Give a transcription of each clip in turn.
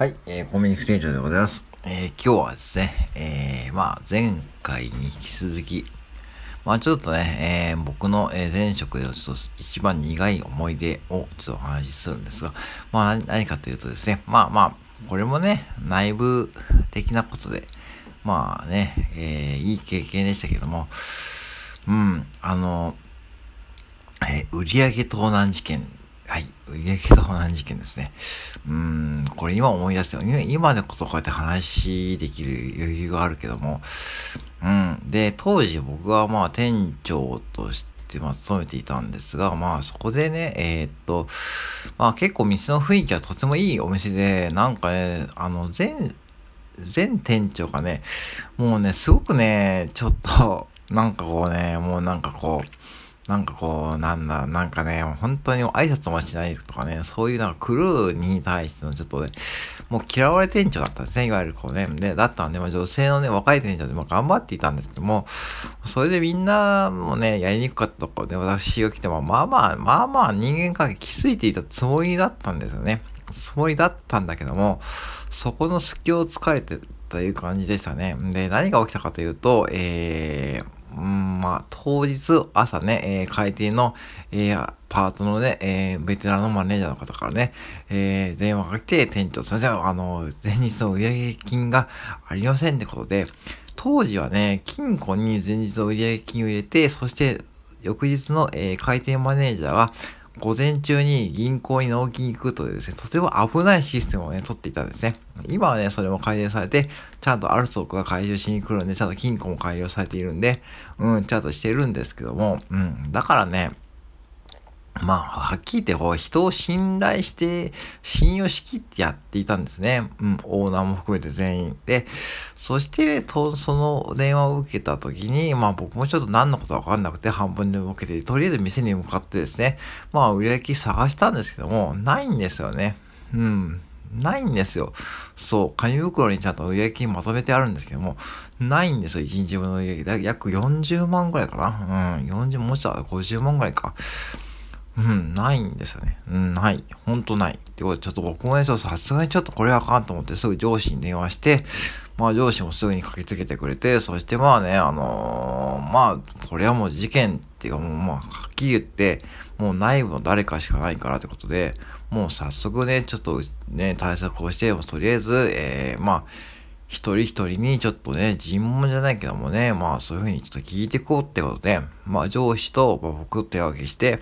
はい、えー、コミュニケーションでございます。えー、今日はですね、えー、まあ、前回に引き続き、まあ、ちょっとね、えー、僕の、前職でちょっと一番苦い思い出をちょっとお話しするんですが、まあ、何かというとですね、まあまあ、これもね、内部的なことで、まあね、えいい経験でしたけども、うん、あの、え売上盗難事件はい。売上盗難事件ですね。うん、これ今思い出すよ。今でこそこうやって話できる余裕があるけども、うん。で、当時僕はまあ店長としてまあ勤めていたんですが、まあそこでね、えー、っと、まあ結構店の雰囲気はとてもいいお店で、なんかね、あの、全、全店長がね、もうね、すごくね、ちょっと、なんかこうね、もうなんかこう、なんかこう、なんだ、なんかね、本当に挨拶もしないとかね、そういうなんかクルーに対してのちょっとね、もう嫌われ店長だったんですね、いわゆるこうね。で、だったんで、まあ、女性のね、若い店長でも頑張っていたんですけども、それでみんなもね、やりにくかったところで、私が来ても、まあまあ、まあまあ人間関係気づいていたつもりだったんですよね。つもりだったんだけども、そこの隙を突かれてという感じでしたね。で、何が起きたかというと、えー、うん、まあ、当日朝ね、えー、海底の、えー、パートのね、えー、ベテランのマネージャーの方からね、えー、電話かけて、店長、すいません、あの、前日の売上金がありませんってことで、当時はね、金庫に前日の売上金を入れて、そして翌日の、えー、開店マネージャーが、午前中に銀行に納金に行くというですね、とても危ないシステムをね、取っていたんですね。今はね、それも改善されて、ちゃんとアルソックが回収しに来るんで、ちゃんと金庫も改良されているんで、うん、ちゃんとしてるんですけども、うん、だからね、まあ、はっきり言って、人を信頼して、信用しきってやっていたんですね。うん、オーナーも含めて全員。で、そして、と、その電話を受けた時に、まあ僕もちょっと何のことわかんなくて半分で受けて、とりあえず店に向かってですね、まあ売り上げ探したんですけども、ないんですよね。うん。ないんですよ。そう、紙袋にちゃんと売り上金まとめてあるんですけども、ないんですよ、1日分の売り上金。約40万ぐらいかな。うん、40、もうちょっと50万ぐらいか。うん、ないんですよね。うん、ない。ほんとない。ってことで、ちょっと僕もね、さすがにちょっとこれはあかんと思って、すぐ上司に電話して、まあ上司もすぐに駆けつけてくれて、そしてまあね、あのー、まあ、これはもう事件っていうかもう、まあ、はっきり言って、もう内部の誰かしかないからってことで、もう早速ね、ちょっとね、対策をして、とりあえず、えー、まあ、一人一人にちょっとね、尋問じゃないけどもね、まあそういうふうにちょっと聞いていこうってことで、まあ上司と僕と手分けして、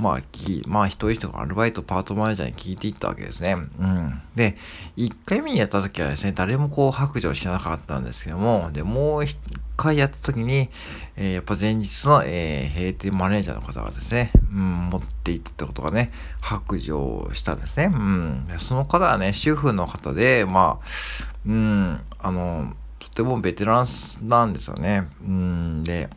まあ、き、まあ、一人一人アルバイト、パートマネージャーに聞いていったわけですね。うん。で、一回目にやった時はですね、誰もこう白状しなかったんですけども、で、もう一回やった時に、えー、やっぱ前日の、えー、閉店マネージャーの方がですね、うん、持っていったってことがね、白状したんですね。うん。でその方はね、主婦の方で、まあ、うん、あの、とてもベテランなんですよね。うん、で、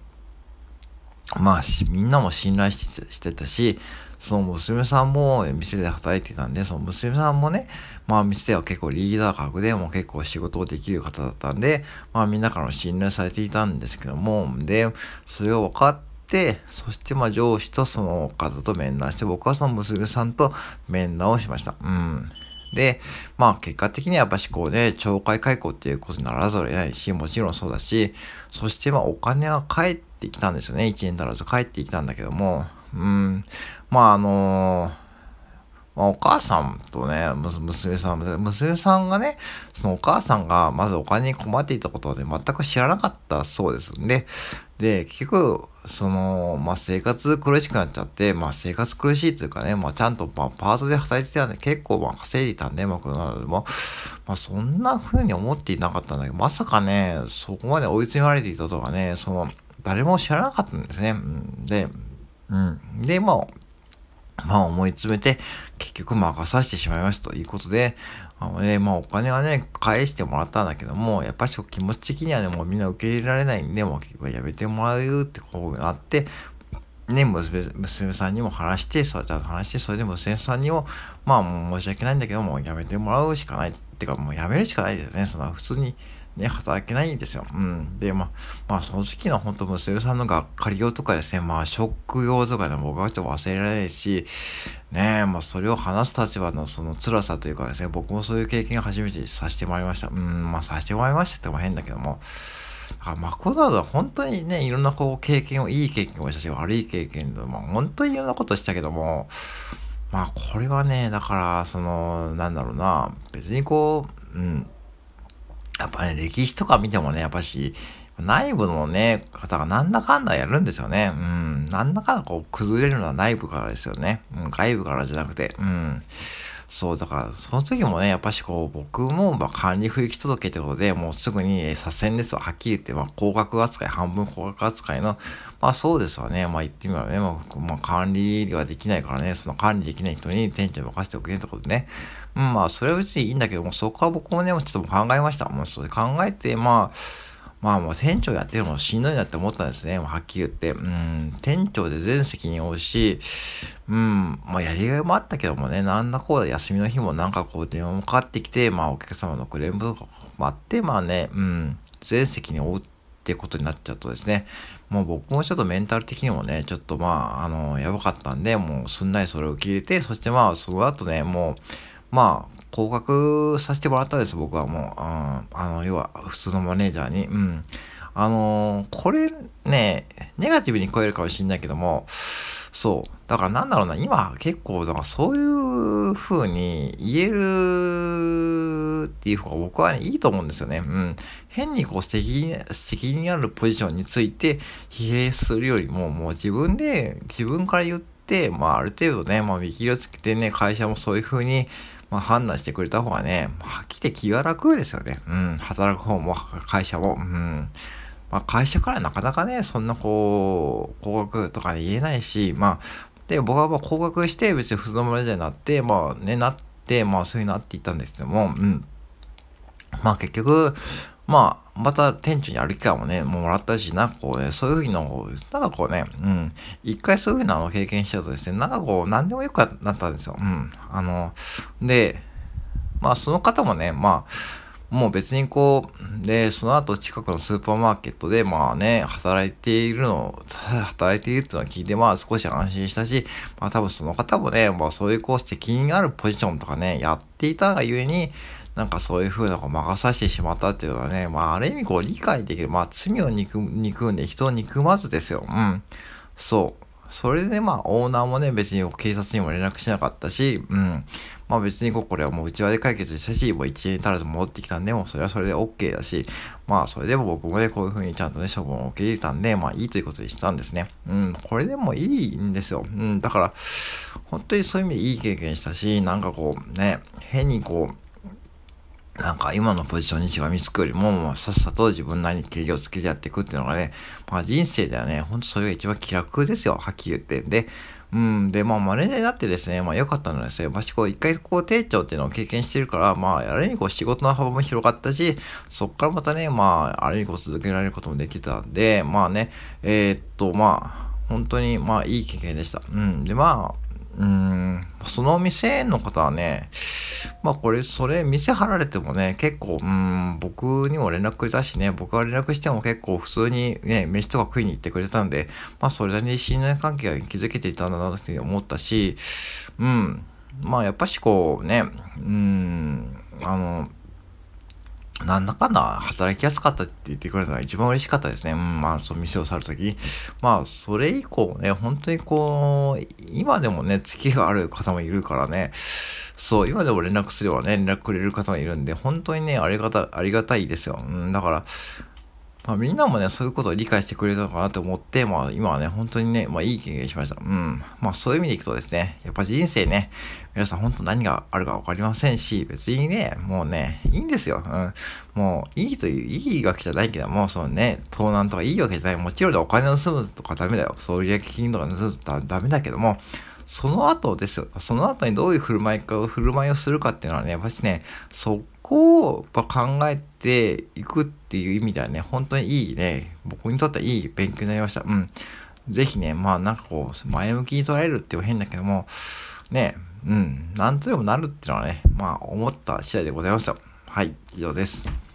まあ、みんなも信頼してたし、その娘さんも店で働いてたんで、その娘さんもね、まあ店では結構リーダー格でも結構仕事をできる方だったんで、まあみんなからも信頼されていたんですけども、で、それを分かって、そしてまあ上司とその方と面談して、僕はその娘さんと面談をしました。うん。で、まあ結果的にはやっぱしこうね、懲戒解雇っていうことにならざるを得ないし、もちろんそうだし、そしてまあお金は返ってきたんですよね。1年足らず帰ってきたんだけども、うん、まああのーまあ、お母さんとね、娘さん、娘さんがね、そのお母さんがまずお金に困っていたことをね、全く知らなかったそうです。んで、で、結局、その、まあ、生活苦しくなっちゃって、まあ、生活苦しいというかね、まあ、ちゃんと、まあ、パートで働いてたんで、結構、まあ、稼いでいたんで、まあ、なのでも、まあ、そんな風に思っていなかったんだけど、まさかね、そこまで追い詰められていたとかね、その、誰も知らなかったんですね。で、うん。で、まあ、まあ思い詰めて、結局任させてしまいましたということで、あのね、まあお金はね、返してもらったんだけども、やっぱり気持ち的にはね、もうみんな受け入れられないんで、もうやめてもらうってこうなって、ね、娘娘さんにも話して、そうやって話して、それで娘さんにも、まあ申し訳ないんだけども、やめてもらうしかない。ってかもうやめるしかないですよね。その普通にね、働けないんですよ。うん。で、まあ、まあ、その時の本当、娘さんのがっかり用とかですね、まあ、ショック用とかで僕はちょっと忘れられないし、ねえ、まあ、それを話す立場のその辛さというかですね、僕もそういう経験を初めてさせてもらいました。うん、まあ、させてもらいましたっても変だけども、あマクドナルドは本当にね、いろんなこう経験を、いい経験をしたし、悪い経験で、まあ、本当にいろんなことしたけども、まあ、これはね、だから、その、なんだろうな、別にこう、うん、やっぱね、歴史とか見てもね、やっぱし、内部のね、方がなんだかんだやるんですよね。うん。なんだかんだこう崩れるのは内部からですよね。うん。外部からじゃなくて。うん。そう、だから、その時もね、やっぱしこう、僕も、まあ、管理不行き届けってことでもうすぐに左遷ですよ。はっきり言って、まあ、高額扱い、半分高額扱いの、まあ、そうですわね。まあ、言ってみればね、まあ、まあ、管理ができないからね、その管理できない人に店長任せておくねってことでね。うん、まあ、それは別にいいんだけども、そこは僕もね、ちょっと考えました。もう、それ考えて、まあ、まあもう店長やってるのもしんどいなって思ったんですね。はっきり言って。うん、店長で全責任を負うし、うん、まあやりがいもあったけどもね、なんだこうだ休みの日もなんかこう電話もかかってきて、まあお客様のクレームとかもあって、まあね、うん、全責任を負うってことになっちゃうとですね、もう僕もちょっとメンタル的にもね、ちょっとまあ、あの、やばかったんで、もうすんなりそれを受け入れて、そしてまあ、その後ね、もう、まあ、降格させてもらったんです、僕はもう。あの、要は、普通のマネージャーに。うん。あのー、これね、ネガティブに聞こえるかもしんないけども、そう。だからなんだろうな、今結構、だからそういう風に言えるっていう方が僕はね、いいと思うんですよね。うん。変にこう責任、責任あるポジションについて疲弊するよりも、もう自分で、自分から言って、まあある程度ね、まあ見切りをつけてね、会社もそういう風に、まあ、判断してくれた方がね、はっきり気が楽ですよね。うん。働く方も、会社も。うん。まあ、会社からなかなかね、そんなこう、高額とか言えないし、まあ、で、僕はまあ高額して別に普通のマネージャーになって、まあね、なって、まあそういうなっていったんですけども、うん。まあ結局、まあ、また店長に歩き会もね、もらったし、なんかこうね、そういうふうにの、なんかこうね、うん、一回そういうふうなのを経験しちゃうとですね、なんかこう、なんでもよくなったんですよ。うん。あの、で、まあその方もね、まあ、もう別にこう、で、その後近くのスーパーマーケットで、まあね、働いているの、働いているっていうのを聞いて、まあ少し安心したし、まあ多分その方もね、まあそういうこう責任あるポジションとかね、やっていたがゆえに、なんかそういう風なこう任させてしまったっていうのはね、まあある意味こう理解できる。まあ罪を憎憎んで人を憎まずですよ。うん。そう。それでまあオーナーもね別に警察にも連絡しなかったし、うん。まあ別にここれはもう内輪で解決したし、もう1年足らず戻ってきたんで、もうそれはそれで OK だし、まあそれでも僕もねこういう風にちゃんとね処分を受け入れたんで、まあいいということにしたんですね。うん。これでもいいんですよ。うん。だから本当にそういう意味でいい経験したし、なんかこうね、変にこう、なんか今のポジションにしがみつくよりも、もうさっさと自分なりに経験をつけてやっていくっていうのがね、まあ人生ではね、ほんとそれが一番気楽ですよ、はっきり言って。で、うん、で、まあマネージャーになってですね、まあ良かったのはですね、まあこう一回こう店長っていうのを経験してるから、まああれにこう仕事の幅も広がったし、そっからまたね、まああれにこう続けられることもできたんで、まあね、えー、っと、まあ、本当にまあいい経験でした。うん。で、まあ、うん、その店の方はね、まあこれ、それ、店張られてもね、結構、うん、僕にも連絡くれたしね、僕が連絡しても結構普通にね、飯とか食いに行ってくれたんで、まあそれなりに信頼関係は築けていたんだなって思ったし、うん、まあやっぱしこうね、うん、あの、なんだかんだ働きやすかったって言ってくれたのが一番嬉しかったですね。うん、まあ、その店を去るとき。まあ、それ以降ね、本当にこう、今でもね、月がある方もいるからね、そう、今でも連絡すればね、連絡くれる方もいるんで、本当にね、ありがた、ありがたいですよ。うん、だから、まあ、みんなもね、そういうことを理解してくれたのかなと思って、まあ、今はね、本当にね、まあ、いい経験しました。うん。まあ、そういう意味でいくとですね、やっぱ人生ね、皆さん本当何があるか分かりませんし、別にね、もうね、いいんですよ。うん。もう、いいという、いいわけじゃないけども、そのね、盗難とかいいわけじゃない。もちろんお金を盗むとかダメだよ。そういう金とか盗むとかダメだけども、その後ですよ。その後にどういう振る舞いか、振る舞いをするかっていうのはね、やっぱしね、そこをやっぱ考えていくっていう意味ではね、本当にいいね、僕にとってはいい勉強になりました。うん。ぜひね、まあなんかこう、前向きに捉えるっていう変だけども、ね、うん、なんとでもなるっていうのはね、まあ思った次第でございました。はい、以上です。